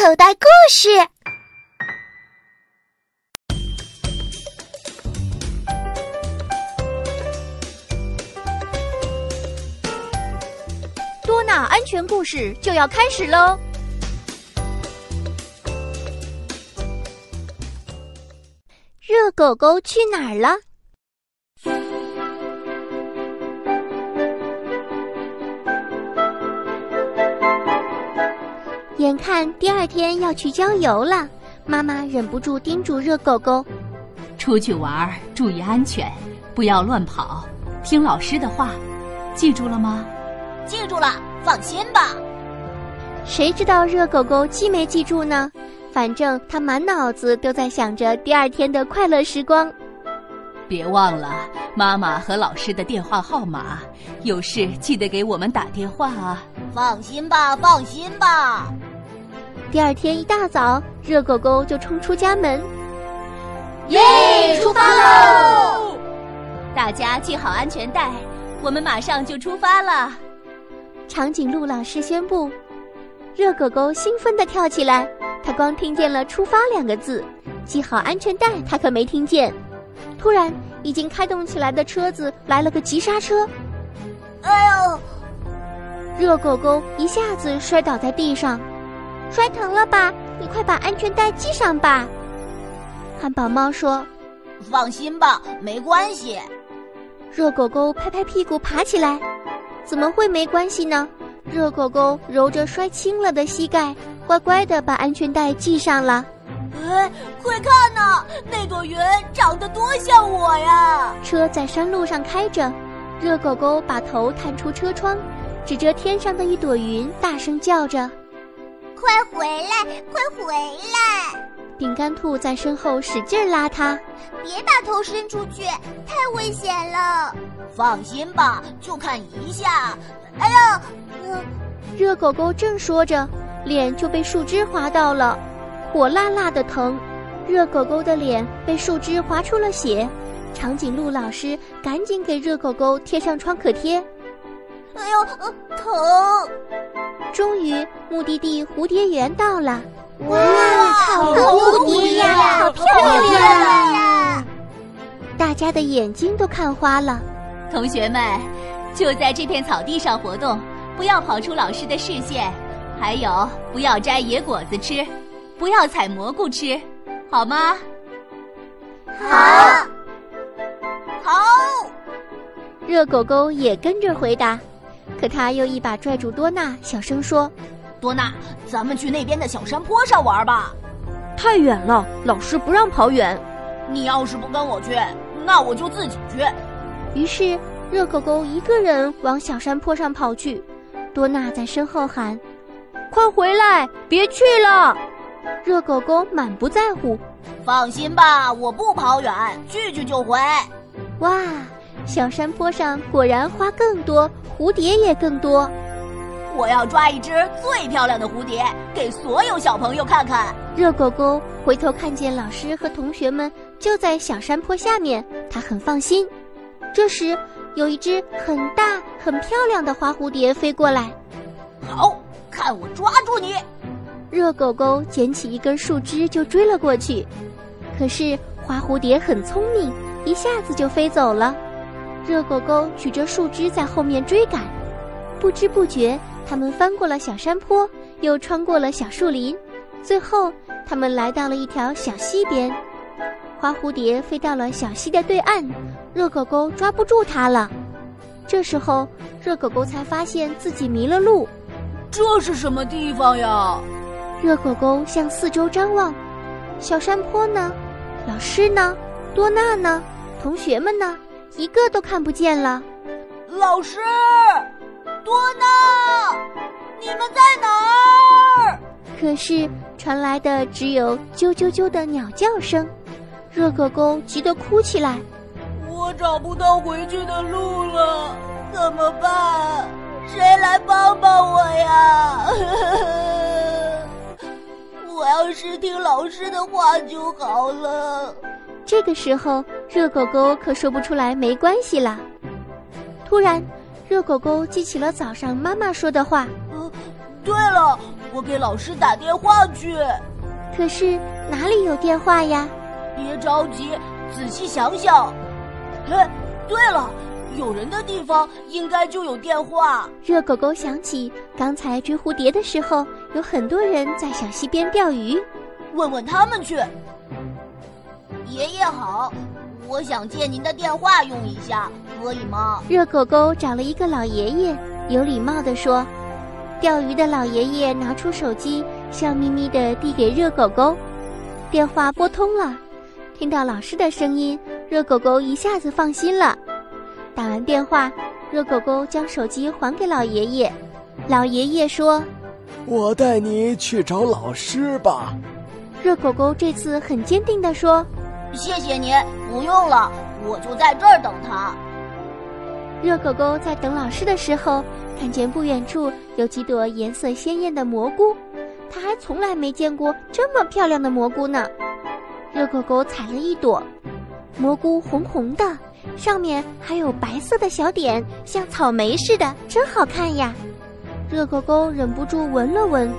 口袋故事。多纳安全故事就要开始喽！热狗狗去哪儿了？眼看第二天要去郊游了，妈妈忍不住叮嘱热狗狗：“出去玩注意安全，不要乱跑，听老师的话，记住了吗？”“记住了，放心吧。”谁知道热狗狗记没记住呢？反正他满脑子都在想着第二天的快乐时光。别忘了妈妈和老师的电话号码，有事记得给我们打电话啊！放心吧，放心吧。第二天一大早，热狗狗就冲出家门，耶！出发喽！大家系好安全带，我们马上就出发了。长颈鹿老师宣布，热狗狗兴奋地跳起来。他光听见了“出发”两个字，系好安全带，他可没听见。突然，已经开动起来的车子来了个急刹车，哎呦！热狗狗一下子摔倒在地上。摔疼了吧？你快把安全带系上吧。汉堡猫说：“放心吧，没关系。”热狗狗拍拍屁股爬起来，怎么会没关系呢？热狗狗揉着摔青了的膝盖，乖乖的把安全带系上了。哎，快看呐，那朵云长得多像我呀！车在山路上开着，热狗狗把头探出车窗，指着天上的一朵云，大声叫着。快回来！快回来！饼干兔在身后使劲拉它，别把头伸出去，太危险了。放心吧，就看一下。哎呀，热狗狗正说着，脸就被树枝划到了，火辣辣的疼。热狗狗的脸被树枝划出了血，长颈鹿老师赶紧给热狗狗贴上创可贴。哎呦，疼！终于，目的地蝴蝶园到了。哇，好多蝴蝶呀，好漂亮呀！大家的眼睛都看花了。同学们，就在这片草地上活动，不要跑出老师的视线。还有，不要摘野果子吃，不要采蘑菇吃，好吗？好。好。热狗狗也跟着回答。可他又一把拽住多娜，小声说：“多娜，咱们去那边的小山坡上玩吧。太远了，老师不让跑远。你要是不跟我去，那我就自己去。”于是，热狗狗一个人往小山坡上跑去。多娜在身后喊：“快回来，别去了！”热狗狗满不在乎：“放心吧，我不跑远，去去就回。”哇！小山坡上果然花更多，蝴蝶也更多。我要抓一只最漂亮的蝴蝶，给所有小朋友看看。热狗狗回头看见老师和同学们就在小山坡下面，他很放心。这时，有一只很大、很漂亮的花蝴蝶飞过来。好，看我抓住你！热狗狗捡起一根树枝就追了过去，可是花蝴蝶很聪明，一下子就飞走了。热狗狗举着树枝在后面追赶，不知不觉，他们翻过了小山坡，又穿过了小树林，最后，他们来到了一条小溪边。花蝴蝶飞到了小溪的对岸，热狗狗抓不住它了。这时候，热狗狗才发现自己迷了路。这是什么地方呀？热狗狗向四周张望，小山坡呢？老师呢？多娜呢？同学们呢？一个都看不见了，老师，多娜，你们在哪儿？可是传来的只有啾啾啾的鸟叫声，热狗狗急得哭起来。我找不到回去的路了，怎么办？谁来帮帮我呀？我要是听老师的话就好了。这个时候。热狗狗可说不出来没关系了。突然，热狗狗记起了早上妈妈说的话：“呃，对了，我给老师打电话去。可是哪里有电话呀？别着急，仔细想想。哎，对了，有人的地方应该就有电话。热狗狗想起刚才追蝴蝶的时候，有很多人在小溪边钓鱼，问问他们去。爷爷好，我想借您的电话用一下，可以吗？热狗狗找了一个老爷爷，有礼貌地说。钓鱼的老爷爷拿出手机，笑眯眯地递给热狗狗。电话拨通了，听到老师的声音，热狗狗一下子放心了。打完电话，热狗狗将手机还给老爷爷。老爷爷说：“我带你去找老师吧。”热狗狗这次很坚定地说：“谢谢您，不用了，我就在这儿等他。”热狗狗在等老师的时候，看见不远处有几朵颜色鲜艳的蘑菇，它还从来没见过这么漂亮的蘑菇呢。热狗狗采了一朵，蘑菇红红的，上面还有白色的小点，像草莓似的，真好看呀。热狗狗忍不住闻了闻，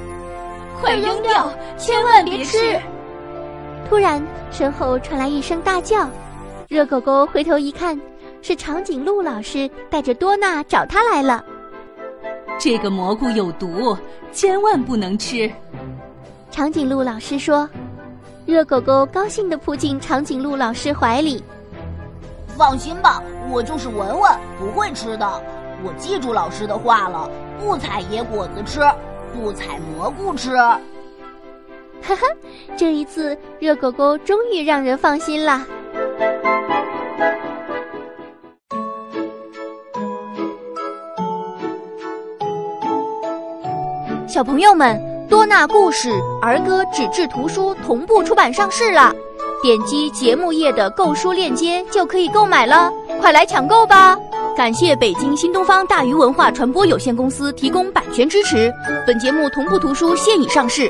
快扔掉，千万别吃！突然，身后传来一声大叫，热狗狗回头一看。是长颈鹿老师带着多娜找他来了。这个蘑菇有毒，千万不能吃。长颈鹿老师说：“热狗狗高兴地扑进长颈鹿老师怀里。放心吧，我就是闻闻，不会吃的。我记住老师的话了，不采野果子吃，不采蘑菇吃。”哈哈，这一次热狗狗终于让人放心啦。小朋友们，多纳故事儿歌纸质图书同步出版上市了，点击节目页的购书链接就可以购买了，快来抢购吧！感谢北京新东方大鱼文化传播有限公司提供版权支持。本节目同步图书现已上市，